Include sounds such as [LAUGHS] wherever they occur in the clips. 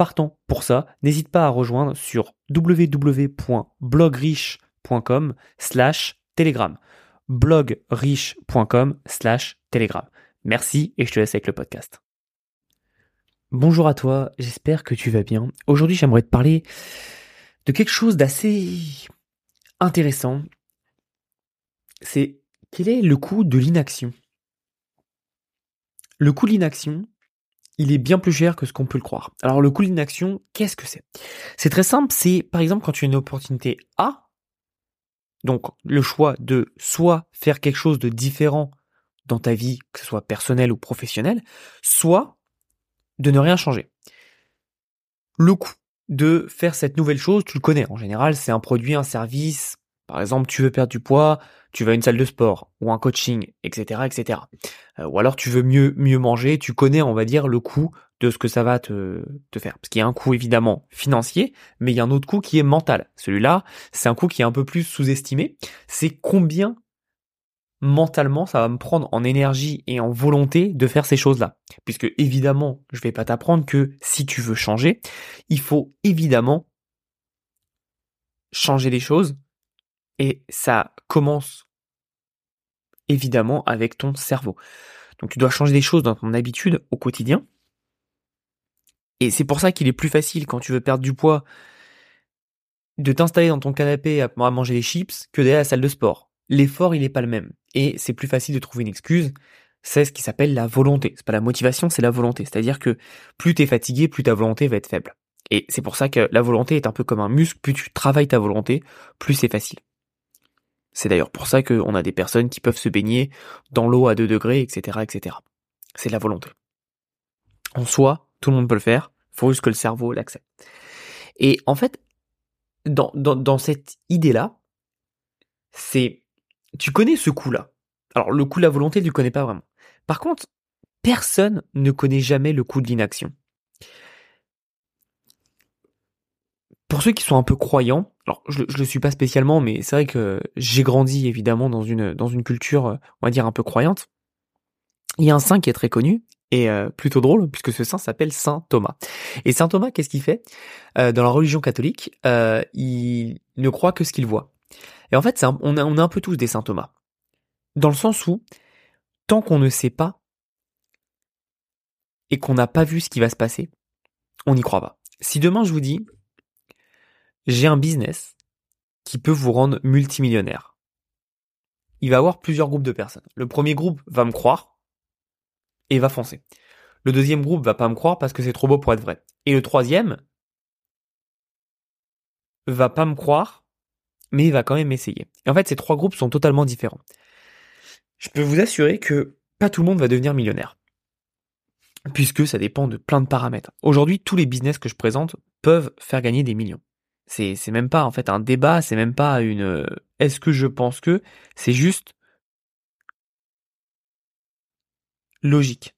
partant pour ça, n'hésite pas à rejoindre sur www.blogriche.com slash telegram. blogriche.com slash telegram. Merci et je te laisse avec le podcast. Bonjour à toi, j'espère que tu vas bien. Aujourd'hui j'aimerais te parler de quelque chose d'assez intéressant. C'est quel est le coût de l'inaction? Le coût de l'inaction, il est bien plus cher que ce qu'on peut le croire. Alors le coût d'inaction, qu'est-ce que c'est? C'est très simple, c'est par exemple quand tu as une opportunité A, donc le choix de soit faire quelque chose de différent dans ta vie, que ce soit personnel ou professionnel, soit de ne rien changer. Le coût de faire cette nouvelle chose, tu le connais. En général, c'est un produit, un service. Par exemple, tu veux perdre du poids, tu vas à une salle de sport ou un coaching, etc., etc. Euh, ou alors tu veux mieux mieux manger, tu connais, on va dire, le coût de ce que ça va te, te faire. Parce qu'il y a un coût évidemment financier, mais il y a un autre coût qui est mental. Celui-là, c'est un coût qui est un peu plus sous-estimé. C'est combien mentalement ça va me prendre en énergie et en volonté de faire ces choses-là. Puisque évidemment, je vais pas t'apprendre que si tu veux changer, il faut évidemment changer les choses et ça commence évidemment avec ton cerveau. Donc tu dois changer des choses dans ton habitude au quotidien. Et c'est pour ça qu'il est plus facile quand tu veux perdre du poids de t'installer dans ton canapé à manger des chips que d'aller à la salle de sport. L'effort, il n'est pas le même. Et c'est plus facile de trouver une excuse. C'est ce qui s'appelle la volonté. C'est pas la motivation, c'est la volonté. C'est-à-dire que plus tu es fatigué, plus ta volonté va être faible. Et c'est pour ça que la volonté est un peu comme un muscle. Plus tu travailles ta volonté, plus c'est facile. C'est d'ailleurs pour ça qu'on a des personnes qui peuvent se baigner dans l'eau à 2 degrés, etc., etc. C'est la volonté. En soi, tout le monde peut le faire, faut juste que le cerveau l'accepte. Et en fait, dans, dans, dans cette idée-là, c'est, tu connais ce coup-là. Alors, le coup de la volonté, tu le connais pas vraiment. Par contre, personne ne connaît jamais le coup de l'inaction. Pour ceux qui sont un peu croyants, alors je, je le suis pas spécialement, mais c'est vrai que j'ai grandi évidemment dans une dans une culture, on va dire un peu croyante. Il y a un saint qui est très connu et euh, plutôt drôle puisque ce saint s'appelle Saint Thomas. Et Saint Thomas, qu'est-ce qu'il fait? Euh, dans la religion catholique euh, Il ne croit que ce qu'il voit. Et en fait, on, a, on a un peu tous des Saint Thomas, dans le sens où tant qu'on ne sait pas et qu'on n'a pas vu ce qui va se passer, on n'y croit pas. Si demain je vous dis j'ai un business qui peut vous rendre multimillionnaire. Il va avoir plusieurs groupes de personnes. Le premier groupe va me croire et va foncer. Le deuxième groupe va pas me croire parce que c'est trop beau pour être vrai. Et le troisième va pas me croire, mais va quand même essayer. Et en fait, ces trois groupes sont totalement différents. Je peux vous assurer que pas tout le monde va devenir millionnaire. Puisque ça dépend de plein de paramètres. Aujourd'hui, tous les business que je présente peuvent faire gagner des millions. C'est même pas en fait un débat, c'est même pas une euh, est-ce que je pense que c'est juste logique.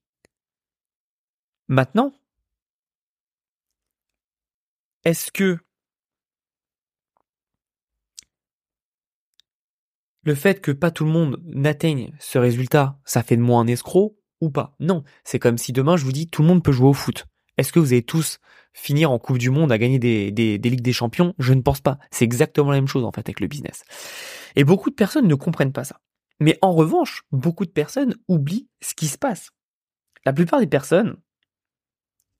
Maintenant, est-ce que le fait que pas tout le monde n'atteigne ce résultat, ça fait de moi un escroc ou pas? Non, c'est comme si demain je vous dis tout le monde peut jouer au foot. Est-ce que vous allez tous finir en Coupe du Monde à gagner des, Ligues des Champions? Je ne pense pas. C'est exactement la même chose en fait avec le business. Et beaucoup de personnes ne comprennent pas ça. Mais en revanche, beaucoup de personnes oublient ce qui se passe. La plupart des personnes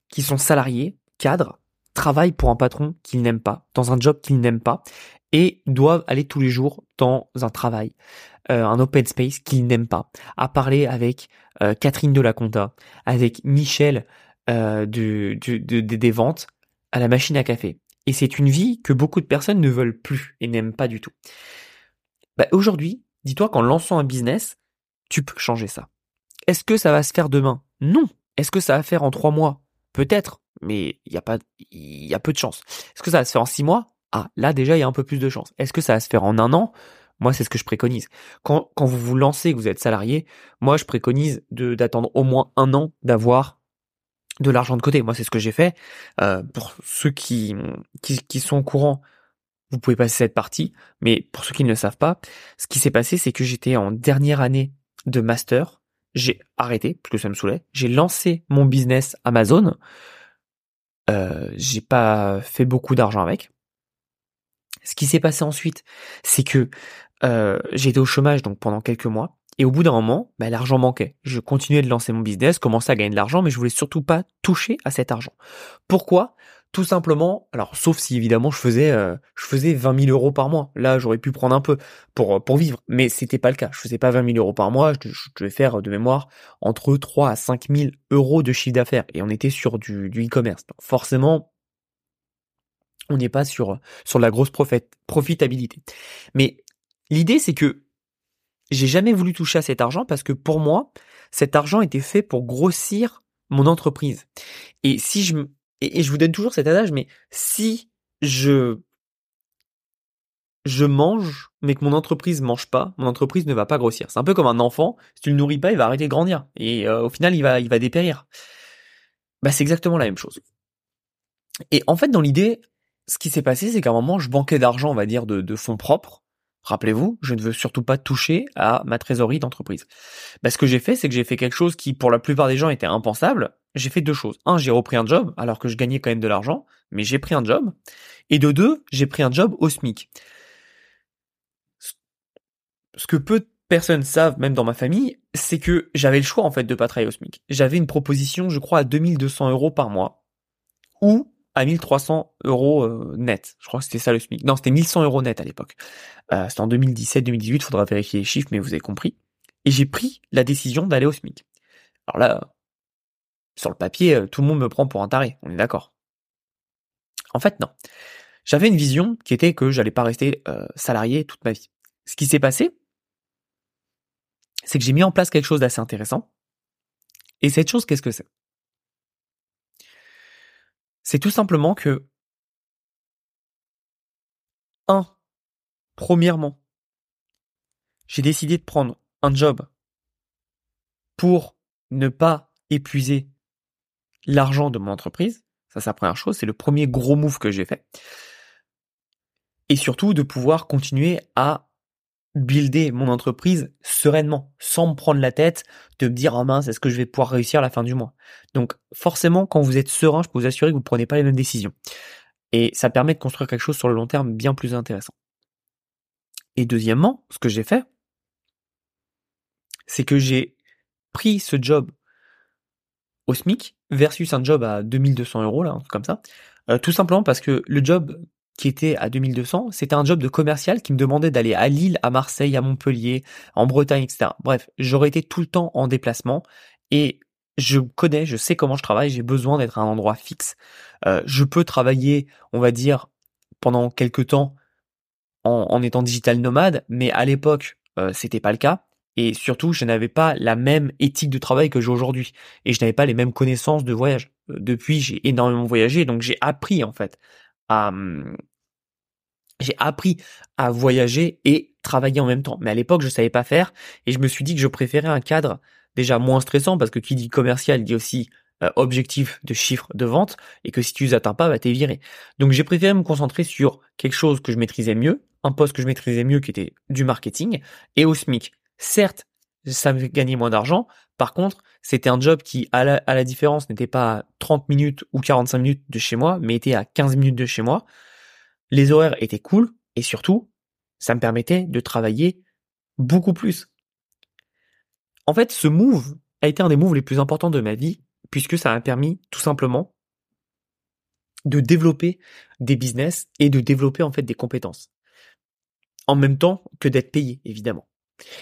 qui sont salariés, cadres, travaillent pour un patron qu'ils n'aiment pas, dans un job qu'ils n'aiment pas, et doivent aller tous les jours dans un travail, euh, un open space qu'ils n'aiment pas, à parler avec euh, Catherine de la Conta, avec Michel euh, du, des ventes à la machine à café. Et c'est une vie que beaucoup de personnes ne veulent plus et n'aiment pas du tout. Bah, Aujourd'hui, dis-toi qu'en lançant un business, tu peux changer ça. Est-ce que ça va se faire demain? Non. Est-ce que ça va faire en trois mois? Peut-être, mais il y a pas, il y a peu de chance. Est-ce que ça va se faire en six mois? Ah, là déjà, il y a un peu plus de chance. Est-ce que ça va se faire en un an? Moi, c'est ce que je préconise. Quand, quand vous vous lancez, que vous êtes salarié, moi, je préconise de d'attendre au moins un an d'avoir de l'argent de côté. Moi, c'est ce que j'ai fait. Euh, pour ceux qui, qui, qui sont au courant, vous pouvez passer cette partie. Mais pour ceux qui ne le savent pas, ce qui s'est passé, c'est que j'étais en dernière année de master. J'ai arrêté parce que ça me saoulait. J'ai lancé mon business Amazon. Euh, j'ai pas fait beaucoup d'argent avec. Ce qui s'est passé ensuite, c'est que euh, j'étais au chômage donc pendant quelques mois. Et au bout d'un moment, bah, l'argent manquait. Je continuais de lancer mon business, commençais à gagner de l'argent, mais je voulais surtout pas toucher à cet argent. Pourquoi? Tout simplement, alors sauf si évidemment je faisais, euh, je faisais 20 000 euros par mois. Là, j'aurais pu prendre un peu pour euh, pour vivre, mais c'était pas le cas. Je faisais pas 20 000 euros par mois. Je, je devais faire de mémoire entre 3 à 5 000 euros de chiffre d'affaires, et on était sur du, du e-commerce. forcément, on n'est pas sur sur la grosse profitabilité. Mais l'idée, c'est que j'ai jamais voulu toucher à cet argent parce que pour moi, cet argent était fait pour grossir mon entreprise. Et si je et, je vous donne toujours cet adage, mais si je je mange, mais que mon entreprise mange pas, mon entreprise ne va pas grossir. C'est un peu comme un enfant, si tu le nourris pas, il va arrêter de grandir et euh, au final, il va il va dépérir. Bah c'est exactement la même chose. Et en fait, dans l'idée, ce qui s'est passé, c'est qu'à un moment, je banquais d'argent, on va dire, de, de fonds propres Rappelez-vous, je ne veux surtout pas toucher à ma trésorerie d'entreprise. Bah, ce que j'ai fait, c'est que j'ai fait quelque chose qui, pour la plupart des gens, était impensable. J'ai fait deux choses. Un, j'ai repris un job, alors que je gagnais quand même de l'argent, mais j'ai pris un job. Et de deux, j'ai pris un job au SMIC. Ce que peu de personnes savent, même dans ma famille, c'est que j'avais le choix, en fait, de pas travailler au SMIC. J'avais une proposition, je crois, à 2200 euros par mois. Ou à 1300 euros euh, net. Je crois que c'était ça le SMIC. Non, c'était 1100 euros net à l'époque. Euh, c'était en 2017-2018, faudra vérifier les chiffres, mais vous avez compris. Et j'ai pris la décision d'aller au SMIC. Alors là, sur le papier, euh, tout le monde me prend pour un taré, on est d'accord. En fait, non. J'avais une vision qui était que j'allais pas rester salarié toute ma vie. Ce qui s'est passé, c'est que j'ai mis en place quelque chose d'assez intéressant. Et cette chose, qu'est-ce que c'est? C'est tout simplement que, un, premièrement, j'ai décidé de prendre un job pour ne pas épuiser l'argent de mon entreprise. Ça, c'est la première chose. C'est le premier gros move que j'ai fait. Et surtout, de pouvoir continuer à builder mon entreprise sereinement, sans me prendre la tête de me dire, oh mince, est-ce que je vais pouvoir réussir à la fin du mois? Donc, forcément, quand vous êtes serein, je peux vous assurer que vous ne prenez pas les mêmes décisions. Et ça permet de construire quelque chose sur le long terme bien plus intéressant. Et deuxièmement, ce que j'ai fait, c'est que j'ai pris ce job au SMIC versus un job à 2200 euros, là, comme ça, euh, tout simplement parce que le job qui était à 2200, c'était un job de commercial qui me demandait d'aller à Lille, à Marseille, à Montpellier, en Bretagne, etc. Bref, j'aurais été tout le temps en déplacement et je connais, je sais comment je travaille, j'ai besoin d'être à un endroit fixe. Euh, je peux travailler, on va dire, pendant quelques temps en, étant digital nomade, mais à l'époque, euh, c'était pas le cas. Et surtout, je n'avais pas la même éthique de travail que j'ai aujourd'hui. Et je n'avais pas les mêmes connaissances de voyage. Euh, depuis, j'ai énormément voyagé, donc j'ai appris en fait Hum, j'ai appris à voyager et travailler en même temps. Mais à l'époque, je savais pas faire et je me suis dit que je préférais un cadre déjà moins stressant parce que qui dit commercial dit aussi euh, objectif de chiffre de vente et que si tu les atteins pas, bah t'es viré. Donc j'ai préféré me concentrer sur quelque chose que je maîtrisais mieux, un poste que je maîtrisais mieux qui était du marketing et au SMIC. Certes, ça me gagnait moins d'argent. Par contre, c'était un job qui, à la, différence, n'était pas à 30 minutes ou 45 minutes de chez moi, mais était à 15 minutes de chez moi. Les horaires étaient cool et surtout, ça me permettait de travailler beaucoup plus. En fait, ce move a été un des moves les plus importants de ma vie puisque ça m'a permis tout simplement de développer des business et de développer en fait des compétences. En même temps que d'être payé, évidemment.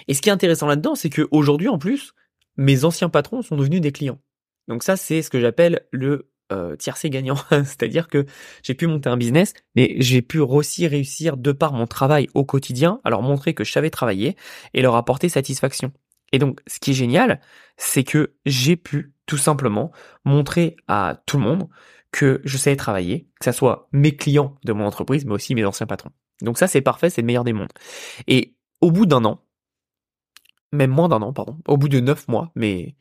Et ce qui est intéressant là-dedans, c'est qu'aujourd'hui, en plus, mes anciens patrons sont devenus des clients. Donc ça, c'est ce que j'appelle le euh, tiercé gagnant. [LAUGHS] C'est-à-dire que j'ai pu monter un business, mais j'ai pu aussi réussir de par mon travail au quotidien, à leur montrer que je savais travailler et leur apporter satisfaction. Et donc, ce qui est génial, c'est que j'ai pu tout simplement montrer à tout le monde que je savais travailler, que ça soit mes clients de mon entreprise, mais aussi mes anciens patrons. Donc ça, c'est parfait, c'est le meilleur des mondes. Et au bout d'un an, même moins d'un an, pardon, au bout de neuf mois, mais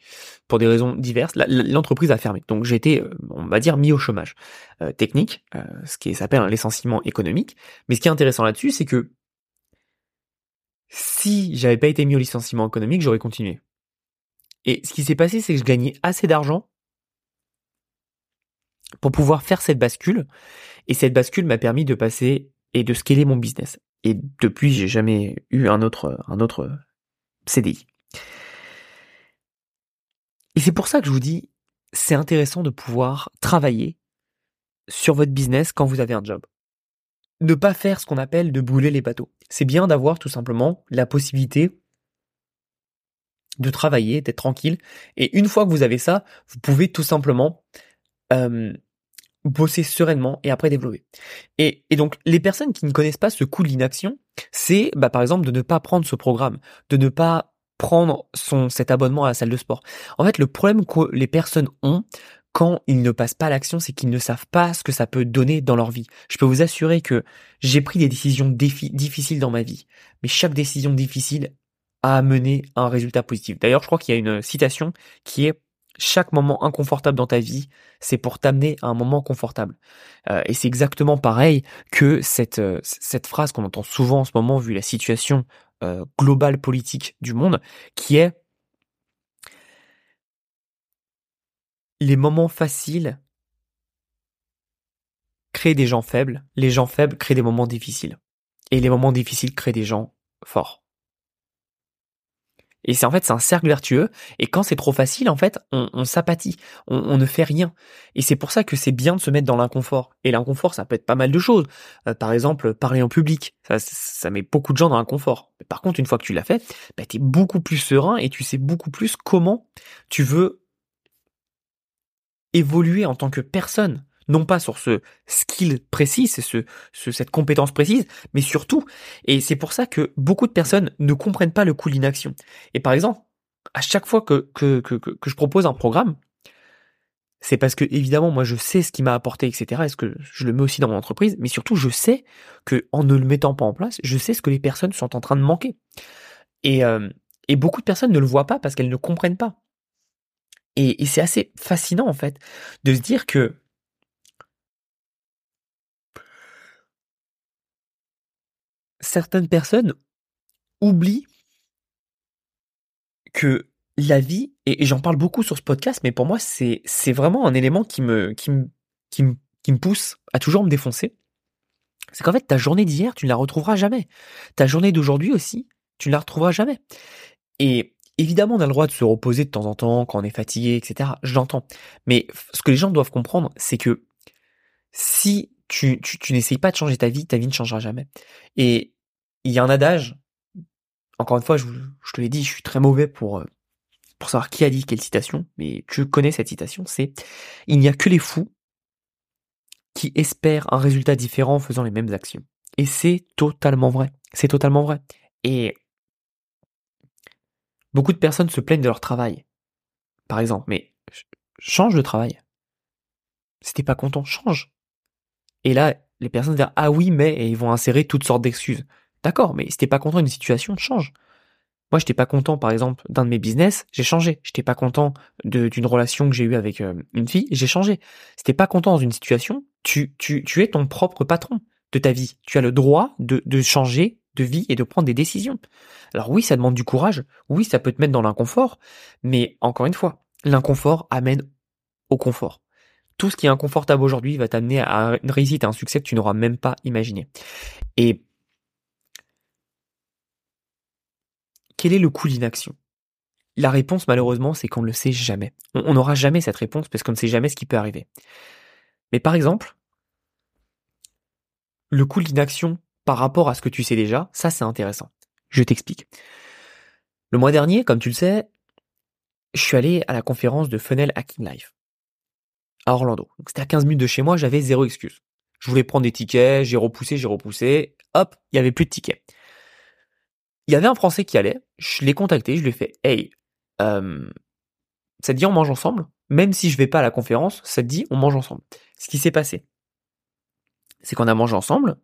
pour des raisons diverses, l'entreprise a fermé. Donc j'ai été, euh, on va dire, mis au chômage euh, technique, euh, ce qui s'appelle un licenciement économique. Mais ce qui est intéressant là-dessus, c'est que si j'avais pas été mis au licenciement économique, j'aurais continué. Et ce qui s'est passé, c'est que je gagnais assez d'argent pour pouvoir faire cette bascule. Et cette bascule m'a permis de passer et de scaler mon business. Et depuis, j'ai jamais eu un autre, un autre CDI. Et c'est pour ça que je vous dis, c'est intéressant de pouvoir travailler sur votre business quand vous avez un job. Ne pas faire ce qu'on appelle de bouler les bateaux. C'est bien d'avoir tout simplement la possibilité de travailler, d'être tranquille. Et une fois que vous avez ça, vous pouvez tout simplement euh, bosser sereinement et après développer. Et, et, donc les personnes qui ne connaissent pas ce coût de l'inaction, c'est bah, par exemple de ne pas prendre ce programme, de ne pas prendre son cet abonnement à la salle de sport. En fait, le problème que les personnes ont quand ils ne passent pas à l'action, c'est qu'ils ne savent pas ce que ça peut donner dans leur vie. Je peux vous assurer que j'ai pris des décisions difficiles dans ma vie, mais chaque décision difficile a amené un résultat positif. D'ailleurs, je crois qu'il y a une citation qui est chaque moment inconfortable dans ta vie, c'est pour t'amener à un moment confortable. Euh, et c'est exactement pareil que cette, euh, cette phrase qu'on entend souvent en ce moment vu la situation euh, globale politique du monde, qui est les moments faciles créent des gens faibles, les gens faibles créent des moments difficiles. Et les moments difficiles créent des gens forts. Et c'est en fait c'est un cercle vertueux. Et quand c'est trop facile, en fait, on, on s'apathie, on, ne fait rien. Et c'est pour ça que c'est bien de se mettre dans l'inconfort. Et l'inconfort, ça peut être pas mal de choses. Euh, par exemple, parler en public, ça, ça met beaucoup de gens dans l'inconfort. Par contre, une fois que tu l'as fait, bah, tu es beaucoup plus serein et tu sais beaucoup plus comment tu veux évoluer en tant que personne non pas sur ce skill précis, c'est ce, cette compétence précise, mais surtout, et c'est pour ça que beaucoup de personnes ne comprennent pas le coût de l'inaction. Et par exemple, à chaque fois que, que, que, je propose un programme, c'est parce que évidemment moi je sais ce qui m'a apporté etc est-ce que je le mets aussi dans mon entreprise mais surtout je sais que en ne le mettant pas en place je sais ce que les personnes sont en train de manquer et, euh, et beaucoup de personnes ne le voient pas parce qu'elles ne comprennent pas et, et c'est assez fascinant en fait de se dire que certaines personnes oublient que la vie, et, j'en parle beaucoup sur ce podcast, mais pour moi, c'est, vraiment un élément qui me, qui me, qui me, qui me pousse à toujours me défoncer. C'est qu'en fait, ta journée d'hier, tu ne la retrouveras jamais. Ta journée d'aujourd'hui aussi, tu ne la retrouveras jamais. Et évidemment, on a le droit de se reposer de temps en temps quand on est fatigué, etc. Je l'entends. Mais ce que les gens doivent comprendre, c'est que si tu, tu, tu n'essayes pas de changer ta vie, ta vie ne changera jamais. Et il y a un adage, encore une fois, je, je te l'ai dit, je suis très mauvais pour, euh, savoir qui a dit quelle citation, mais tu connais cette citation, c'est Il n'y a que les fous qui espèrent un résultat différent en faisant les mêmes actions. Et c'est totalement vrai. C'est totalement vrai. Et beaucoup de personnes se plaignent de leur travail. Par exemple, mais change de travail. Si t'es pas content, change. Et là, les personnes dire ah oui mais et ils vont insérer toutes sortes d'excuses. D'accord, mais si t'es pas content d'une situation, change. Moi, j'étais pas content, par exemple, d'un de mes business, j'ai changé. J'étais pas content d'une relation que j'ai eue avec euh, une fille, j'ai changé. Si t'es pas content dans une situation, tu, tu, tu es ton propre patron de ta vie. Tu as le droit de, de changer de vie et de prendre des décisions. Alors oui, ça demande du courage. Oui, ça peut te mettre dans l'inconfort. Mais encore une fois, l'inconfort amène au confort tout ce qui est inconfortable aujourd'hui va t'amener à une réussite, à un succès que tu n'auras même pas imaginé. Et quel est le coût d'inaction La réponse, malheureusement, c'est qu'on ne le sait jamais. On n'aura jamais cette réponse parce qu'on ne sait jamais ce qui peut arriver. Mais par exemple, le coût d'inaction par rapport à ce que tu sais déjà, ça c'est intéressant. Je t'explique. Le mois dernier, comme tu le sais, je suis allé à la conférence de Funnel Hacking Life à Orlando. C'était à 15 minutes de chez moi, j'avais zéro excuse. Je voulais prendre des tickets, j'ai repoussé, j'ai repoussé. Hop, il y avait plus de tickets. Il y avait un Français qui allait, je l'ai contacté, je lui ai fait, hey, euh, ça te dit on mange ensemble? Même si je vais pas à la conférence, ça te dit, on mange ensemble. Ce qui s'est passé, c'est qu'on a mangé ensemble.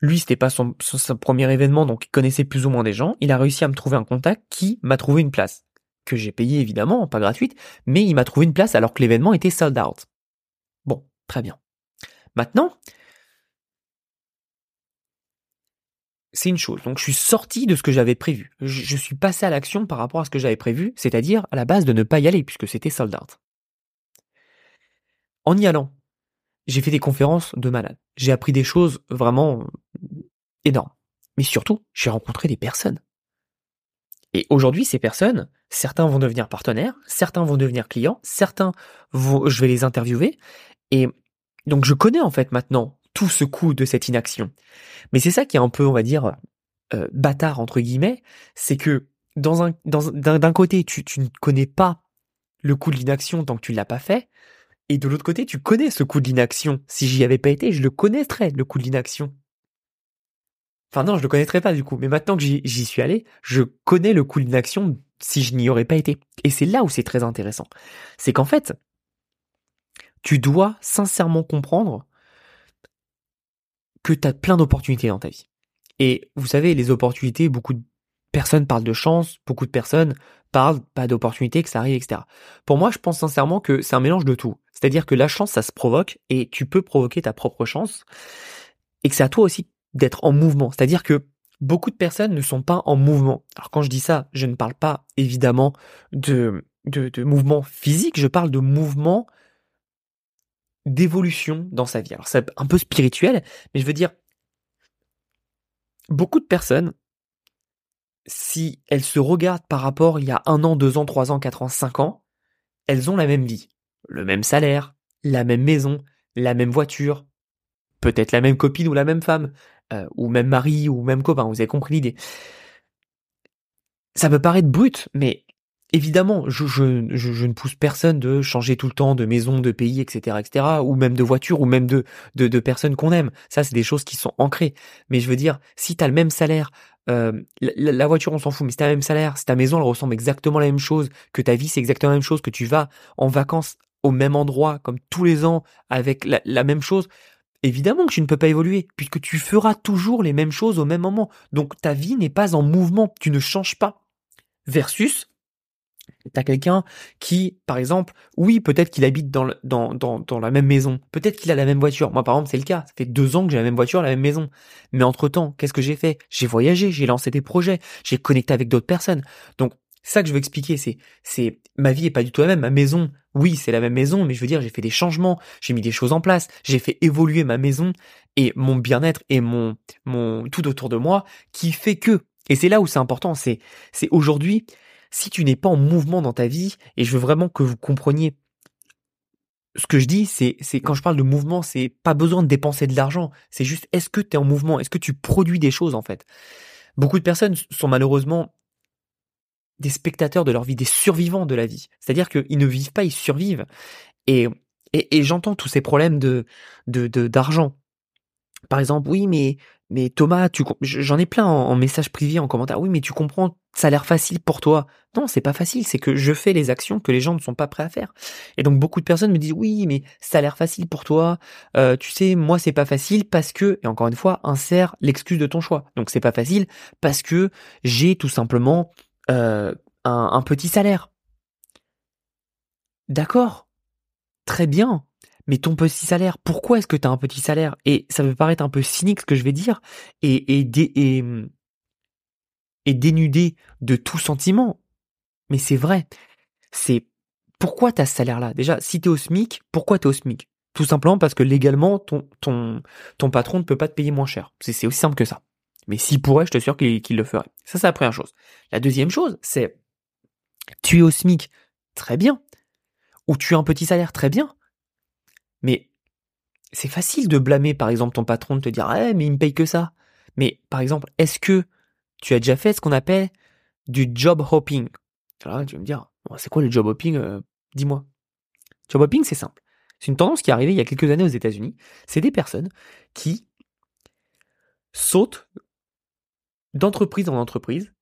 Lui, c'était pas son, son, premier événement, donc il connaissait plus ou moins des gens. Il a réussi à me trouver un contact qui m'a trouvé une place. Que j'ai payé évidemment, pas gratuite, mais il m'a trouvé une place alors que l'événement était sold out. Bon, très bien. Maintenant, c'est une chose. Donc je suis sorti de ce que j'avais prévu. Je, suis passé à l'action par rapport à ce que j'avais prévu, c'est-à-dire à la base de ne pas y aller puisque c'était sold out. En y allant, j'ai fait des conférences de malade. J'ai appris des choses vraiment énormes. Mais surtout, j'ai rencontré des personnes. Et aujourd'hui, ces personnes, certains vont devenir partenaires, certains vont devenir clients, certains je vais les interviewer. Et donc, je connais en fait maintenant tout ce coup de cette inaction. Mais c'est ça qui est un peu, on va dire, euh, bâtard entre guillemets, c'est que dans un, dans, d'un côté, tu, tu ne connais pas le coup de l'inaction tant que tu l'as pas fait, et de l'autre côté, tu connais ce coup de l'inaction. Si j'y avais pas été, je le connaîtrais, le coup de l'inaction. Enfin non, je le connaîtrais pas du coup, mais maintenant que j'y suis allé, je connais le coup de l'inaction si je n'y aurais pas été. Et c'est là où c'est très intéressant. C'est qu'en fait, tu dois sincèrement comprendre que tu as plein d'opportunités dans ta vie. Et vous savez, les opportunités, beaucoup de personnes parlent de chance, beaucoup de personnes parlent pas d'opportunités, que ça arrive, etc. Pour moi, je pense sincèrement que c'est un mélange de tout. C'est-à-dire que la chance, ça se provoque et tu peux provoquer ta propre chance et que c'est à toi aussi d'être en mouvement. C'est-à-dire que beaucoup de personnes ne sont pas en mouvement. Alors quand je dis ça, je ne parle pas évidemment de, de, de mouvement physique, je parle de mouvement d'évolution dans sa vie. Alors c'est un peu spirituel, mais je veux dire, beaucoup de personnes, si elles se regardent par rapport il y a un an, deux ans, trois ans, quatre ans, cinq ans, elles ont la même vie, le même salaire, la même maison, la même voiture, peut-être la même copine ou la même femme, euh, ou même mari ou même copain, vous avez compris l'idée. Ça peut paraître brut, mais évidemment, je, je, je, ne pousse personne de changer tout le temps de maison, de pays, etc., etc., ou même de voiture, ou même de, de, de personnes qu'on aime. Ça, c'est des choses qui sont ancrées. Mais je veux dire, si tu as le même salaire, euh, la, voiture, on s'en fout, mais si t'as le même salaire, si ta maison, elle ressemble exactement à la même chose, que ta vie, c'est exactement la même chose, que tu vas en vacances au même endroit, comme tous les ans, avec la, la même chose, Évidemment que tu ne peux pas évoluer, puisque tu feras toujours les mêmes choses au même moment. Donc ta vie n'est pas en mouvement, tu ne changes pas. Versus T'as quelqu'un qui, par exemple, oui, peut-être qu'il habite dans, dans, dans, dans, la même maison, peut-être qu'il a la même voiture. Moi, par exemple, c'est le cas. Ça fait deux ans que j'ai la même voiture, la même maison. Mais entre-temps, qu'est-ce que j'ai fait? J'ai voyagé, j'ai lancé des projets, j'ai connecté avec d'autres personnes. Donc, ça que je veux expliquer, c'est, c'est, ma vie est pas du tout la même. Ma maison, oui, c'est la même maison, mais je veux dire, j'ai fait des changements, j'ai mis des choses en place, j'ai fait évoluer ma maison et mon bien-être et mon, mon, tout autour de moi qui fait que, et c'est là où c'est important, c'est, c'est aujourd'hui, si tu n'es pas en mouvement dans ta vie, et je veux vraiment que vous compreniez ce que je dis, c'est, quand je parle de mouvement, c'est pas besoin de dépenser de l'argent. C'est juste, est-ce que tu es en mouvement? Est-ce que tu produis des choses, en fait? Beaucoup de personnes sont malheureusement des spectateurs de leur vie, des survivants de la vie. C'est-à-dire qu'ils ne vivent pas, ils survivent. Et j'entends tous ces problèmes de, de, d'argent. Par exemple, oui, mais mais Thomas, tu j'en ai plein en, message privé, en commentaire. Oui, mais tu comprends, ça a l'air facile pour toi. Non, c'est pas facile. C'est que je fais les actions que les gens ne sont pas prêts à faire. Et donc beaucoup de personnes me disent oui, mais ça a l'air facile pour toi. Euh, tu sais, moi c'est pas facile parce que et encore une fois, insère l'excuse de ton choix. Donc c'est pas facile parce que j'ai tout simplement euh, un, un petit salaire. D'accord, très bien mais ton petit salaire, pourquoi est-ce que tu as un petit salaire? Et ça peut paraître un peu cynique ce que je vais dire, et, dénudé de tout sentiment, mais c'est vrai. C'est pourquoi tu as ce salaire-là? Déjà, si tu es au SMIC, pourquoi tu es au SMIC? Tout simplement parce que légalement, ton patron ne peut pas te payer moins cher. C'est aussi simple que ça. Mais s'il pourrait, je te sûr qu'il le ferait. Ça, c'est la première chose. La deuxième chose, c'est tu es au SMIC, très bien. Ou tu as un petit salaire, très bien. Mais c'est facile de blâmer, par exemple, ton patron, de te dire, eh, mais il me paye que ça. Mais, par exemple, est-ce que tu as déjà fait ce qu'on appelle du job hopping? Tu vas me dire, c'est quoi le job hopping? Euh, dis-moi. Job hopping, c'est simple. C'est une tendance qui est arrivée il y a quelques années aux États-Unis. C'est des personnes qui sautent d'entreprise en entreprise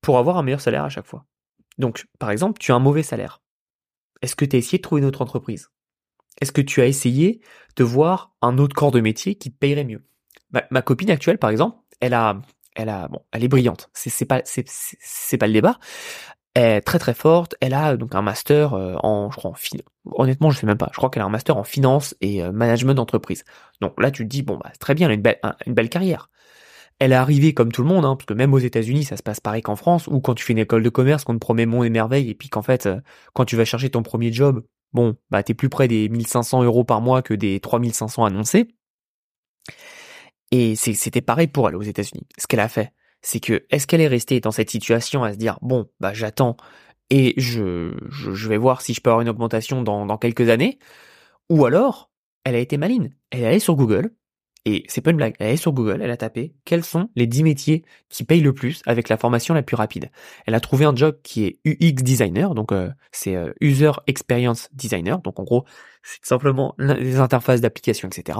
pour avoir un meilleur salaire à chaque fois. Donc, par exemple, tu as un mauvais salaire. est-ce que tu as essayé de trouver une autre entreprise? Est-ce que tu as essayé de voir un autre corps de métier qui te payerait mieux? Ma, copine actuelle, par exemple, elle a, elle a, bon, elle est brillante. C'est, c'est pas, c'est, c'est pas le débat. Elle est très très forte. Elle a donc un master euh, en, je crois, en finance. Honnêtement, je sais même pas. Je crois qu'elle a un master en finance et euh, management d'entreprise. Donc là, tu te dis bon, bah très bien, elle a une belle, une belle carrière. Elle est arrivée comme tout le monde, hein, parce que même aux États-Unis, ça se passe pareil qu'en France, ou quand tu fais une école de commerce, qu'on te promet mon et merveille, et puis qu'en fait, euh, quand tu vas chercher ton premier job, bon, bah t'es plus près des 1500 euros par mois que des 3500 annoncés. Et c'était pareil pour elle aux États-Unis. Ce qu'elle a fait, c'est que est-ce qu'elle est restée dans cette situation à se dire bon bah j'attends et je, je, vais voir si je peux avoir une augmentation dans, dans quelques années, ou alors elle a été maline. Elle est allée sur Google, et c'est pas une blague, elle est sur Google, elle a tapé quels sont les 10 métiers qui payent le plus avec la formation la plus rapide? Elle a trouvé un job qui est UX designer, donc euh, c'est euh, User Experience Designer, donc en gros c'est simplement les interfaces d'application, etc.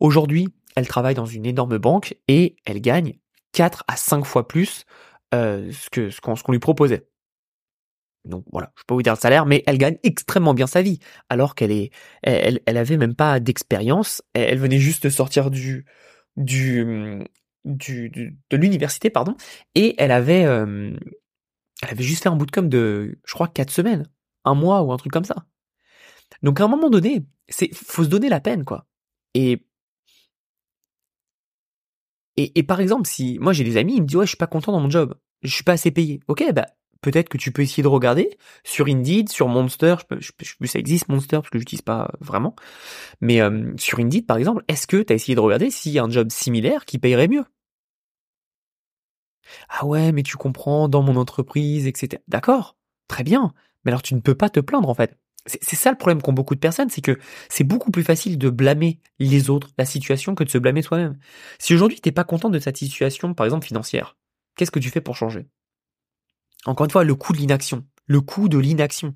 Aujourd'hui, elle travaille dans une énorme banque et elle gagne 4 à 5 fois plus euh, ce qu'on lui proposait. Donc voilà, je peux vous dire le salaire, mais elle gagne extrêmement bien sa vie, alors qu'elle est, elle, elle avait même pas d'expérience. Elle venait juste de sortir du, du, du, de l'université, pardon, et elle avait, elle avait juste fait un bootcamp de, je crois, quatre semaines, un mois ou un truc comme ça. Donc à un moment donné, c'est, faut se donner la peine, quoi. Et et, et par exemple, si moi j'ai des amis, ils me disent ouais, je suis pas content dans mon job, je suis pas assez payé. Ok, bah peut-être que tu peux essayer de regarder sur Indeed, sur Monster, je, je, je, ça existe Monster parce que j'utilise pas vraiment, mais euh, sur Indeed par exemple, est-ce que tu as essayé de regarder s'il y a un job similaire qui payerait mieux? Ah ouais, mais tu comprends, dans mon entreprise, etc. D'accord, très bien, mais alors tu ne peux pas te plaindre en fait. C'est ça le problème qu'ont beaucoup de personnes, c'est que c'est beaucoup plus facile de blâmer les autres, la situation, que de se blâmer soi-même. Si aujourd'hui t'es pas content de cette situation, par exemple financière, qu'est-ce que tu fais pour changer? Encore une fois, le coût de l'inaction. Le coût de l'inaction.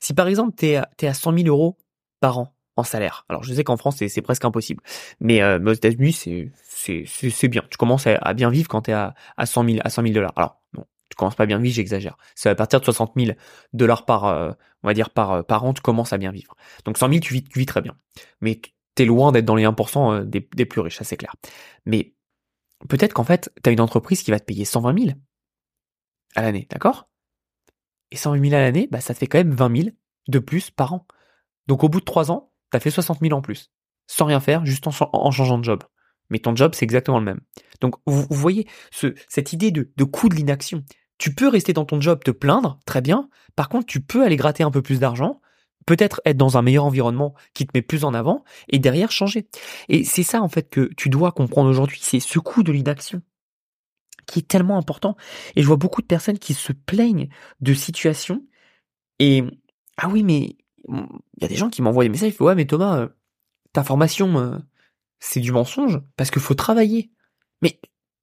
Si par exemple, tu es, à 100 000 euros par an en salaire. Alors je sais qu'en France c'est presque impossible, mais, euh, aux États-Unis c'est bien. Tu commences à, bien vivre quand tu es à, à 100 000 à 100 000 dollars. Alors non, tu commences pas à bien vivre, j'exagère. C'est à partir de 60 000 dollars par euh, on va dire par euh, par an, tu commences à bien vivre. Donc 100 000 tu vis, tu vis très bien, mais t'es loin d'être dans les 1% euh, des, des plus riches, ça c'est clair. Mais peut-être qu'en fait tu as une entreprise qui va te payer 120 000 à l'année, d'accord? Et 108 000 à l'année, bah, ça te fait quand même 20 000 de plus par an. Donc au bout de 3 ans, t'as fait 60 000 en plus. Sans rien faire, juste en, changeant de job. Mais ton job, c'est exactement le même. Donc vous, voyez ce, cette idée de coût de l'inaction. Tu peux rester dans ton job, te plaindre, très bien. Par contre, tu peux aller gratter un peu plus d'argent, peut-être être dans un meilleur environnement qui te met plus en avant, et derrière changer. Et c'est ça en fait que tu dois comprendre aujourd'hui, c'est ce coût de l'inaction qui est tellement important. Et je vois beaucoup de personnes qui se plaignent de situations. Et ah oui, mais il y a des gens qui m'envoient des messages. Ouais, mais Thomas, euh, ta formation, euh, c'est du mensonge parce qu'il faut travailler. Mais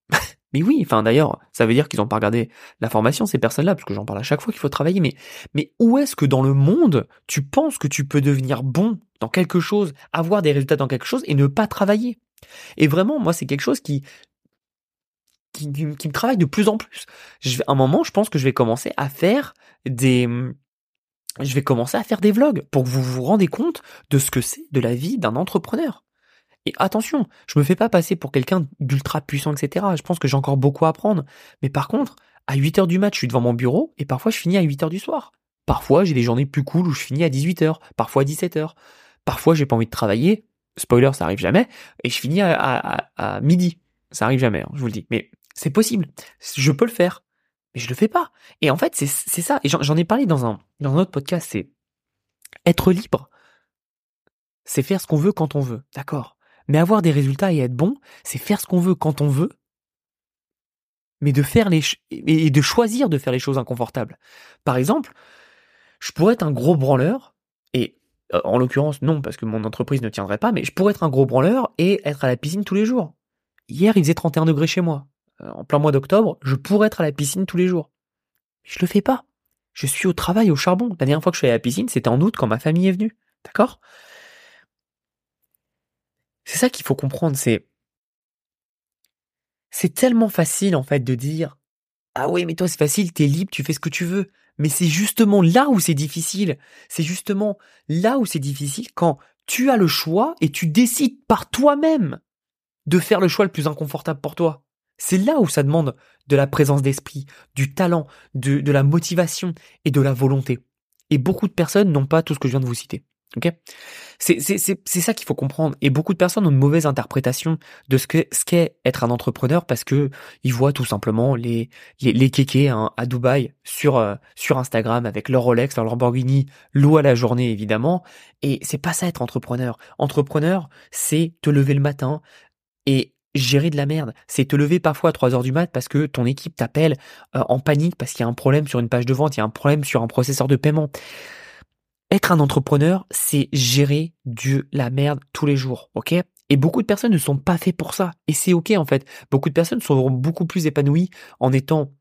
[LAUGHS] mais oui, enfin d'ailleurs, ça veut dire qu'ils n'ont pas regardé la formation ces personnes-là, parce que j'en parle à chaque fois qu'il faut travailler. Mais mais où est-ce que dans le monde tu penses que tu peux devenir bon dans quelque chose, avoir des résultats dans quelque chose et ne pas travailler? Et vraiment, moi, c'est quelque chose qui qui, me travaille de plus en plus. À un moment, je pense que je vais commencer à faire des, je vais commencer à faire des vlogs pour que vous vous rendez compte de ce que c'est de la vie d'un entrepreneur. Et attention, je me fais pas passer pour quelqu'un d'ultra puissant, etc. Je pense que j'ai encore beaucoup à apprendre. Mais par contre, à 8 heures du match, je suis devant mon bureau et parfois je finis à 8 heures du soir. Parfois, j'ai des journées plus cool où je finis à 18 heures, parfois à 17 heures. Parfois, j'ai pas envie de travailler. Spoiler, ça arrive jamais. Et je finis à, à midi. Ça arrive jamais, hein, je vous le dis. Mais c'est possible. Je peux le faire. Mais je le fais pas. Et en fait, c'est ça. Et j'en ai parlé dans un, dans autre podcast. C'est être libre. C'est faire ce qu'on veut quand on veut. D'accord. Mais avoir des résultats et être bon, c'est faire ce qu'on veut quand on veut. Mais de faire les, et de choisir de faire les choses inconfortables. Par exemple, je pourrais être un gros branleur et euh, en l'occurrence, non, parce que mon entreprise ne tiendrait pas, mais je pourrais être un gros branleur et être à la piscine tous les jours. Hier, il faisait 31 degrés chez moi. Euh, en plein mois d'octobre, je pourrais être à la piscine tous les jours. Je le fais pas. Je suis au travail, au charbon. La dernière fois que je suis allé à la piscine, c'était en août quand ma famille est venue. D'accord? C'est ça qu'il faut comprendre, c'est c'est tellement facile en fait de dire Ah oui, mais toi c'est facile, t'es libre, tu fais ce que tu veux. Mais c'est justement là où c'est difficile. C'est justement là où c'est difficile quand tu as le choix et tu décides par toi-même de faire le choix le plus inconfortable pour toi. C'est là où ça demande de la présence d'esprit, du talent, de, de la motivation et de la volonté. Et beaucoup de personnes n'ont pas tout ce que je viens de vous citer. Ok? C'est ça qu'il faut comprendre. Et beaucoup de personnes ont une mauvaise interprétation de ce qu'est ce être un entrepreneur parce que ils voient tout simplement les les, les kékés hein, à Dubaï sur euh, sur Instagram avec leur Rolex, leur Lamborghini, loué à la journée évidemment. Et c'est pas ça être entrepreneur. Entrepreneur, c'est te lever le matin et gérer de la merde. C'est te lever parfois à 3 heures du mat parce que ton équipe t'appelle euh, en panique parce qu'il y a un problème sur une page de vente, il y a un problème sur un processeur de paiement. Être un entrepreneur, c'est gérer de la merde tous les jours, ok? Et beaucoup de personnes ne sont pas faits pour ça. Et c'est ok en fait. Beaucoup de personnes sont beaucoup plus épanouies en étant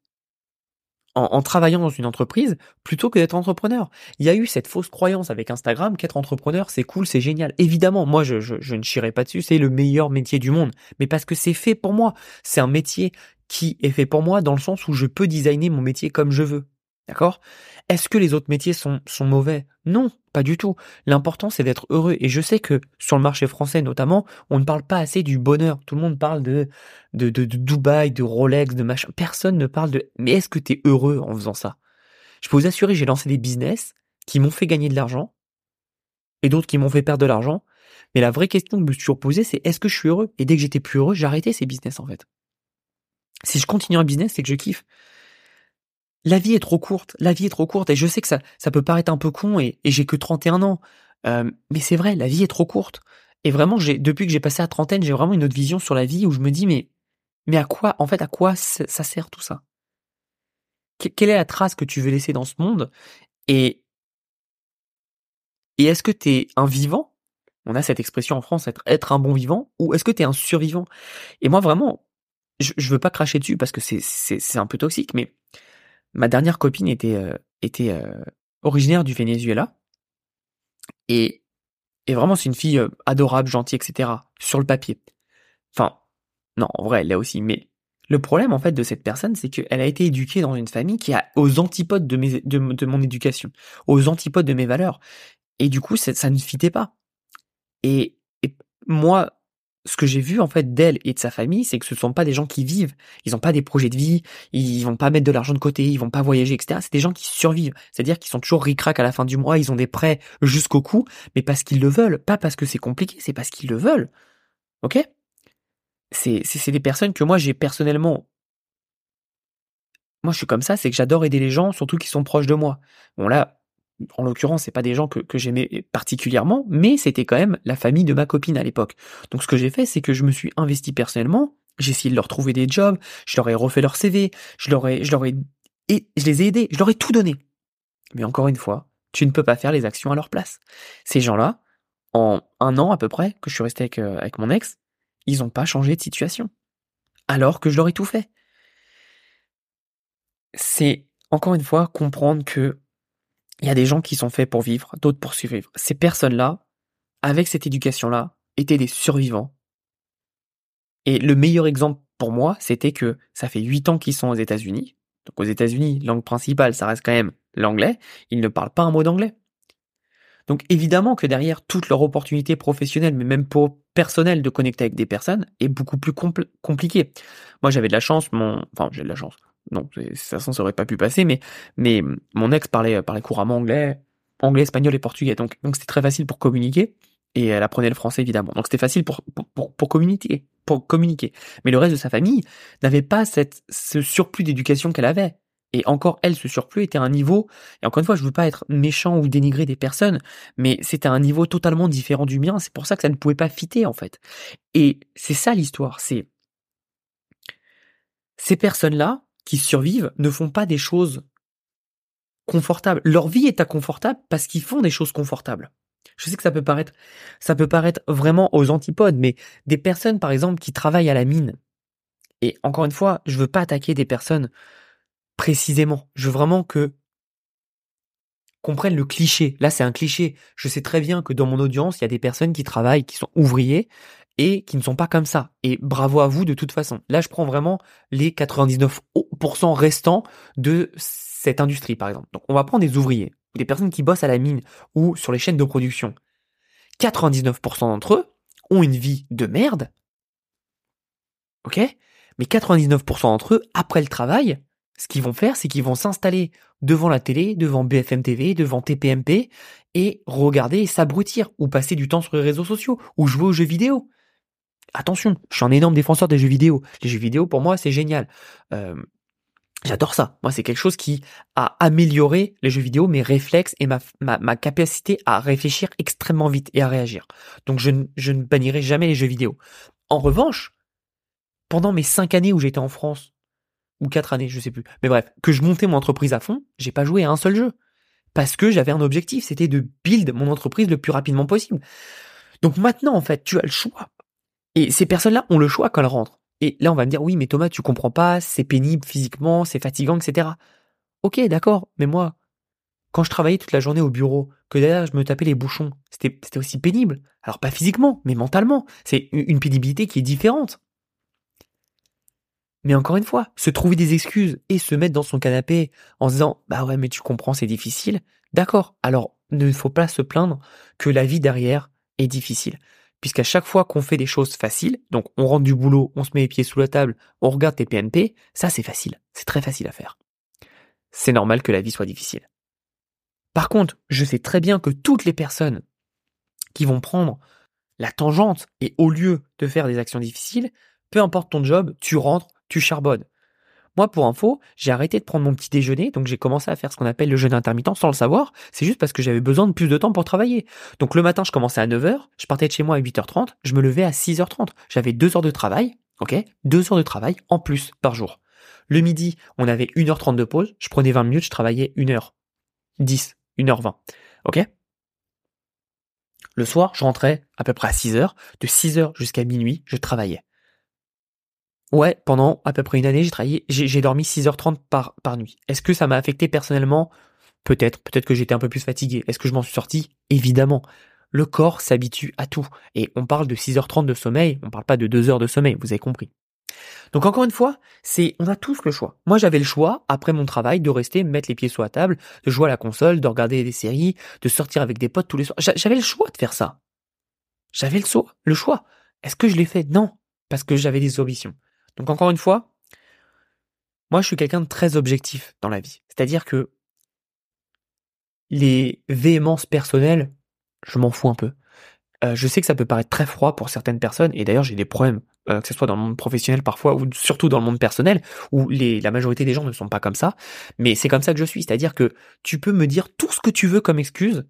en, travaillant dans une entreprise plutôt que d'être entrepreneur. Il y a eu cette fausse croyance avec Instagram qu'être entrepreneur c'est cool, c'est génial. Évidemment, moi je, je, je ne chierai pas dessus, c'est le meilleur métier du monde. Mais parce que c'est fait pour moi. C'est un métier qui est fait pour moi dans le sens où je peux designer mon métier comme je veux. D'accord? Est-ce que les autres métiers sont, sont mauvais? Non, pas du tout. L'important, c'est d'être heureux. Et je sais que sur le marché français, notamment, on ne parle pas assez du bonheur. Tout le monde parle de, de, de, Dubaï, de Rolex, de machin. Personne ne parle de... Mais est-ce que tu es heureux en faisant ça? Je peux vous assurer, j'ai lancé des business qui m'ont fait gagner de l'argent et d'autres qui m'ont fait perdre de l'argent. Mais la vraie question que je me suis posée, c'est est-ce que je suis heureux? Et dès que j'étais plus heureux, arrêté ces business en fait. Si je continue un business, c'est que je kiffe la vie est trop courte, la vie est trop courte, et je sais que ça, ça peut paraître un peu con, et, j'ai que 31 ans, euh, mais c'est vrai, la vie est trop courte. Et vraiment, depuis que j'ai passé à trentaine, j'ai vraiment une autre vision sur la vie où je me dis, mais, mais à quoi, en fait, à quoi ça sert tout ça? Quelle est la trace que tu veux laisser dans ce monde? Et, et est-ce que t'es un vivant? On a cette expression en France, être, être un bon vivant, ou est-ce que t'es un survivant? Et moi, vraiment, je, je veux pas cracher dessus parce que c'est un peu toxique, mais ma dernière copine était, euh, était euh, originaire du Venezuela. Et, et vraiment, c'est une fille euh, adorable, gentille, etc. Sur le papier. Enfin, non, en vrai, elle l'est aussi. Mais le problème, en fait, de cette personne, c'est qu'elle a été éduquée dans une famille qui a aux antipodes de, mes, de, de mon éducation, aux antipodes de mes valeurs. Et du coup, ça, ça ne fitait pas. Et, et moi, ce que j'ai vu en fait d'elle et de sa famille, c'est que ce ne sont pas des gens qui vivent. Ils n'ont pas des projets de vie, ils vont pas mettre de l'argent de côté, ils vont pas voyager, etc. C'est des gens qui survivent. C'est-à-dire qu'ils sont toujours ric à la fin du mois, ils ont des prêts jusqu'au cou, mais parce qu'ils le veulent, pas parce que c'est compliqué, c'est parce qu'ils le veulent. Ok? C'est c'est des personnes que moi j'ai personnellement. Moi je suis comme ça, c'est que j'adore aider les gens, surtout qui sont proches de moi. Bon là, en l'occurrence, c'est pas des gens que, que j'aimais particulièrement, mais c'était quand même la famille de ma copine à l'époque. Donc ce que j'ai fait, c'est que je me suis investi personnellement, j'ai essayé de leur trouver des jobs, je leur ai refait leur CV, je leur ai, je leur ai, et je les ai aidés, je leur ai tout donné. Mais encore une fois, tu ne peux pas faire les actions à leur place. Ces gens-là, en un an à peu près que je suis resté avec, euh, avec mon ex, ils n'ont pas changé de situation. Alors que je leur ai tout fait. C'est, encore une fois, comprendre que il y a des gens qui sont faits pour vivre, d'autres pour survivre. Ces personnes-là, avec cette éducation-là, étaient des survivants. Et le meilleur exemple pour moi, c'était que ça fait huit ans qu'ils sont aux États-Unis. Donc aux États-Unis, langue principale, ça reste quand même l'anglais. Ils ne parlent pas un mot d'anglais. Donc évidemment que derrière toute leur opportunité professionnelle, mais même pour personnel de connecter avec des personnes, est beaucoup plus compliqué. Moi j'avais de la chance, mon, enfin j'ai de la chance non, de toute façon, ça aurait pas pu passer, mais, mais mon ex parlait, parlait couramment anglais, anglais, espagnol et portugais, donc, donc c'était très facile pour communiquer, et elle apprenait le français évidemment, donc c'était facile pour, pour, pour, communiquer, pour communiquer. Mais le reste de sa famille n'avait pas cette, ce surplus d'éducation qu'elle avait. Et encore, elle, ce surplus était à un niveau, et encore une fois, je veux pas être méchant ou dénigrer des personnes, mais c'était un niveau totalement différent du mien, c'est pour ça que ça ne pouvait pas fitter, en fait. Et c'est ça l'histoire, c'est, ces personnes-là, qui survivent ne font pas des choses confortables. Leur vie est inconfortable parce qu'ils font des choses confortables. Je sais que ça peut paraître, ça peut paraître vraiment aux antipodes, mais des personnes, par exemple, qui travaillent à la mine. Et encore une fois, je veux pas attaquer des personnes précisément. Je veux vraiment que comprennent le cliché. Là, c'est un cliché. Je sais très bien que dans mon audience, il y a des personnes qui travaillent, qui sont ouvriers, et qui ne sont pas comme ça. Et bravo à vous de toute façon. Là, je prends vraiment les 99 50% restants de cette industrie, par exemple. Donc, on va prendre des ouvriers, des personnes qui bossent à la mine ou sur les chaînes de production. 99% d'entre eux ont une vie de merde. Ok? Mais 99% d'entre eux, après le travail, ce qu'ils vont faire, c'est qu'ils vont s'installer devant la télé, devant BFM TV, devant TPMP, et regarder et s'abrutir, ou passer du temps sur les réseaux sociaux, ou jouer aux jeux vidéo. Attention, je suis un énorme défenseur des jeux vidéo. Les jeux vidéo, pour moi, c'est génial. Euh, J'adore ça. Moi, c'est quelque chose qui a amélioré les jeux vidéo, mes réflexes et ma, capacité à réfléchir extrêmement vite et à réagir. Donc, je, ne bannirai jamais les jeux vidéo. En revanche, pendant mes cinq années où j'étais en France, ou quatre années, je sais plus. Mais bref, que je montais mon entreprise à fond, j'ai pas joué à un seul jeu. Parce que j'avais un objectif, c'était de build mon entreprise le plus rapidement possible. Donc maintenant, en fait, tu as le choix. Et ces personnes-là ont le choix quand elles rentrent. Et là, on va me dire, oui, mais Thomas, tu comprends pas, c'est pénible physiquement, c'est fatigant, etc. Ok, d'accord, mais moi, quand je travaillais toute la journée au bureau, que derrière je me tapais les bouchons, c'était aussi pénible. Alors pas physiquement, mais mentalement. C'est une pénibilité qui est différente. Mais encore une fois, se trouver des excuses et se mettre dans son canapé en se disant bah ouais mais tu comprends c'est difficile, d'accord. Alors ne faut pas se plaindre que la vie derrière est difficile. Puisqu'à chaque fois qu'on fait des choses faciles, donc on rentre du boulot, on se met les pieds sous la table, on regarde tes PNP, ça c'est facile, c'est très facile à faire. C'est normal que la vie soit difficile. Par contre, je sais très bien que toutes les personnes qui vont prendre la tangente et au lieu de faire des actions difficiles, peu importe ton job, tu rentres, tu charbonnes. Moi, pour info, j'ai arrêté de prendre mon petit déjeuner, donc j'ai commencé à faire ce qu'on appelle le jeûne intermittent sans le savoir. C'est juste parce que j'avais besoin de plus de temps pour travailler. Donc le matin, je commençais à 9h, je partais de chez moi à 8h30, je me levais à 6h30. J'avais deux heures de travail, ok? Deux heures de travail en plus par jour. Le midi, on avait 1h30 de pause, je prenais 20 minutes, je travaillais 1h. 10, 1h20. Ok? Le soir, je rentrais à peu près à 6h. De 6h jusqu'à minuit, je travaillais. Ouais, pendant à peu près une année, j'ai travaillé, j'ai dormi 6h30 par, par nuit. Est-ce que ça m'a affecté personnellement? Peut-être, peut-être que j'étais un peu plus fatigué. Est-ce que je m'en suis sorti? Évidemment. Le corps s'habitue à tout. Et on parle de 6h30 de sommeil, on parle pas de 2 heures de sommeil, vous avez compris. Donc encore une fois, c'est on a tous le choix. Moi j'avais le choix après mon travail de rester mettre les pieds sur la table, de jouer à la console, de regarder des séries, de sortir avec des potes tous les soirs. J'avais le choix de faire ça. J'avais le choix. Le choix. Est-ce que je l'ai fait? Non, parce que j'avais des ambitions. Donc encore une fois, moi je suis quelqu'un de très objectif dans la vie. C'est-à-dire que les véhémences personnelles, je m'en fous un peu. Euh, je sais que ça peut paraître très froid pour certaines personnes, et d'ailleurs j'ai des problèmes, euh, que ce soit dans le monde professionnel parfois, ou surtout dans le monde personnel, où la majorité des gens ne sont pas comme ça, mais c'est comme ça que je suis. C'est-à-dire que tu peux me dire tout ce que tu veux comme excuse,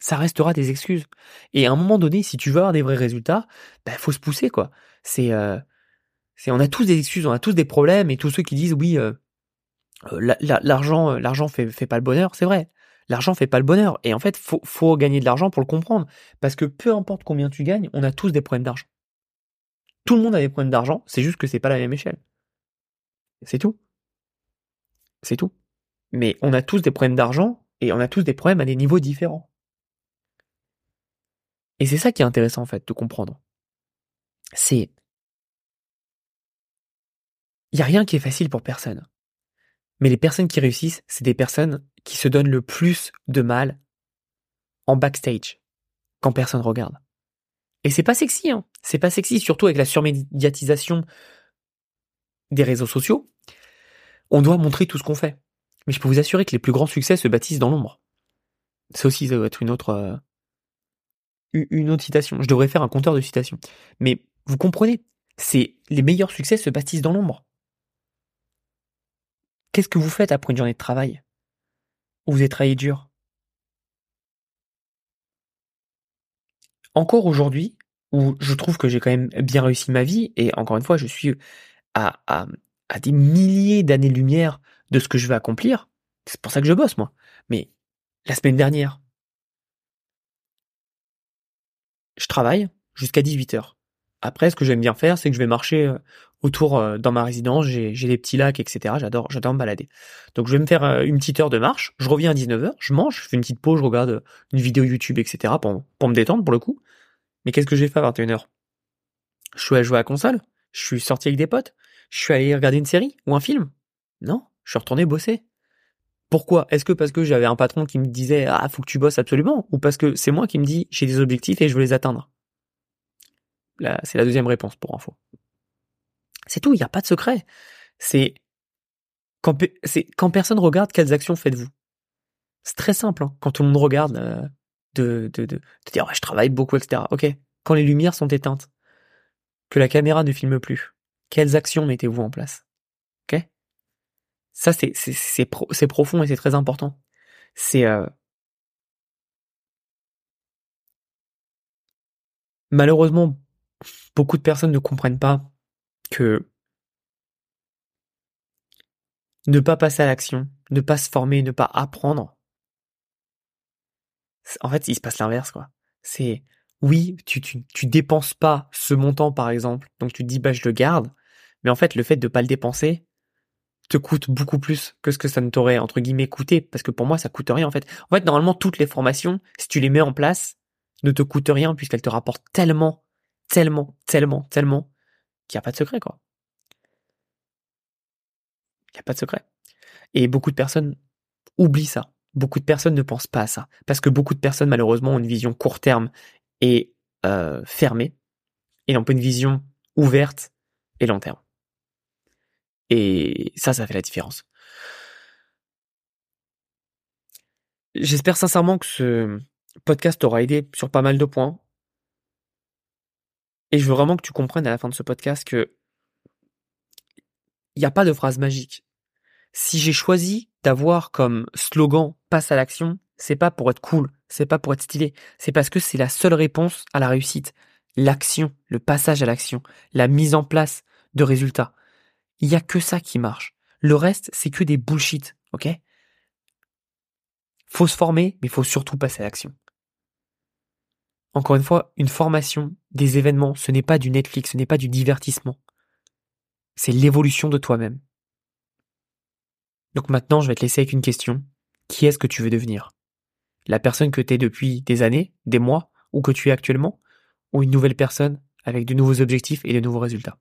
ça restera des excuses. Et à un moment donné, si tu veux avoir des vrais résultats, il bah, faut se pousser, quoi. C'est... Euh, c'est on a tous des excuses, on a tous des problèmes et tous ceux qui disent oui euh, euh, l'argent euh, l'argent fait pas le bonheur, c'est vrai. L'argent fait pas le bonheur et en fait faut faut gagner de l'argent pour le comprendre parce que peu importe combien tu gagnes, on a tous des problèmes d'argent. Tout le monde a des problèmes d'argent, c'est juste que c'est pas la même échelle. C'est tout. C'est tout. Mais on a tous des problèmes d'argent et on a tous des problèmes à des niveaux différents. Et c'est ça qui est intéressant en fait de comprendre. C'est il n'y a rien qui est facile pour personne. Mais les personnes qui réussissent, c'est des personnes qui se donnent le plus de mal en backstage, quand personne regarde. Et c'est pas sexy, hein. C'est pas sexy, surtout avec la surmédiatisation des réseaux sociaux. On doit montrer tout ce qu'on fait. Mais je peux vous assurer que les plus grands succès se bâtissent dans l'ombre. C'est aussi, ça doit être une autre, euh, une autre citation. Je devrais faire un compteur de citations. Mais vous comprenez, c'est les meilleurs succès se bâtissent dans l'ombre. Qu'est-ce que vous faites après une journée de travail? Vous êtes travaillé dur? Encore aujourd'hui, où je trouve que j'ai quand même bien réussi ma vie, et encore une fois, je suis à, à, des milliers d'années-lumière de ce que je vais accomplir, c'est pour ça que je bosse, moi. Mais la semaine dernière, je travaille jusqu'à 18h. Après, ce que j'aime bien faire, c'est que je vais marcher euh, autour euh, dans ma résidence, j'ai des petits lacs, etc. J'adore, j'adore me balader. Donc je vais me faire euh, une petite heure de marche, je reviens à 19h, je mange, je fais une petite pause, je regarde une vidéo YouTube, etc. pour, pour me détendre pour le coup. Mais qu'est-ce que j'ai fait à 21h Je suis allé jouer à la console, je suis sorti avec des potes, je suis allé regarder une série ou un film. Non, je suis retourné bosser. Pourquoi? Est-ce que parce que j'avais un patron qui me disait ah faut que tu bosses absolument ou parce que c'est moi qui me dis j'ai des objectifs et je veux les atteindre c'est la deuxième réponse pour info. C'est tout, il n'y a pas de secret. C'est quand, c'est quand personne regarde quelles actions faites-vous? C'est très simple. Hein. Quand tout le monde regarde, euh, de, de, dire ouais, je travaille beaucoup, etc. Ok. Quand les lumières sont éteintes, que la caméra ne filme plus, quelles actions mettez-vous en place? Ok? Ça, c'est c'est profond et c'est très important. C'est euh, malheureusement beaucoup de personnes ne comprennent pas que ne pas passer à l'action, ne pas se former, ne pas apprendre, en fait, il se passe l'inverse, quoi. C'est, oui, tu, dépenses pas ce montant, par exemple, donc tu te dis, bah, je le garde, mais en fait, le fait de pas le dépenser te coûte beaucoup plus que ce que ça ne t'aurait, entre guillemets, coûté, parce que pour moi, ça coûte rien, en fait. En fait, normalement, toutes les formations, si tu les mets en place, ne te coûtent rien, puisqu'elles te rapportent tellement, tellement, tellement, tellement, qu'il n'y a pas de secret, quoi. Il n'y a pas de secret. Et beaucoup de personnes oublient ça. Beaucoup de personnes ne pensent pas à ça. Parce que beaucoup de personnes, malheureusement, ont une vision court terme et euh, fermée. Et n'ont pas une vision ouverte et long terme. Et ça, ça fait la différence. J'espère sincèrement que ce podcast t'aura aidé sur pas mal de points. Et je veux vraiment que tu comprennes à la fin de ce podcast que il n'y a pas de phrase magique. Si j'ai choisi d'avoir comme slogan passe à l'action, c'est pas pour être cool, c'est pas pour être stylé, c'est parce que c'est la seule réponse à la réussite. L'action, le passage à l'action, la mise en place de résultats. Il y a que ça qui marche. Le reste, c'est que des bullshit, ok? Faut se former, mais faut surtout passer à l'action. Encore une fois, une formation, des événements, ce n'est pas du Netflix, ce n'est pas du divertissement. C'est l'évolution de toi-même. Donc maintenant, je vais te laisser avec une question. Qui est-ce que tu veux devenir? La personne que tu es depuis des années, des mois, ou que tu es actuellement? Ou une nouvelle personne avec de nouveaux objectifs et de nouveaux résultats?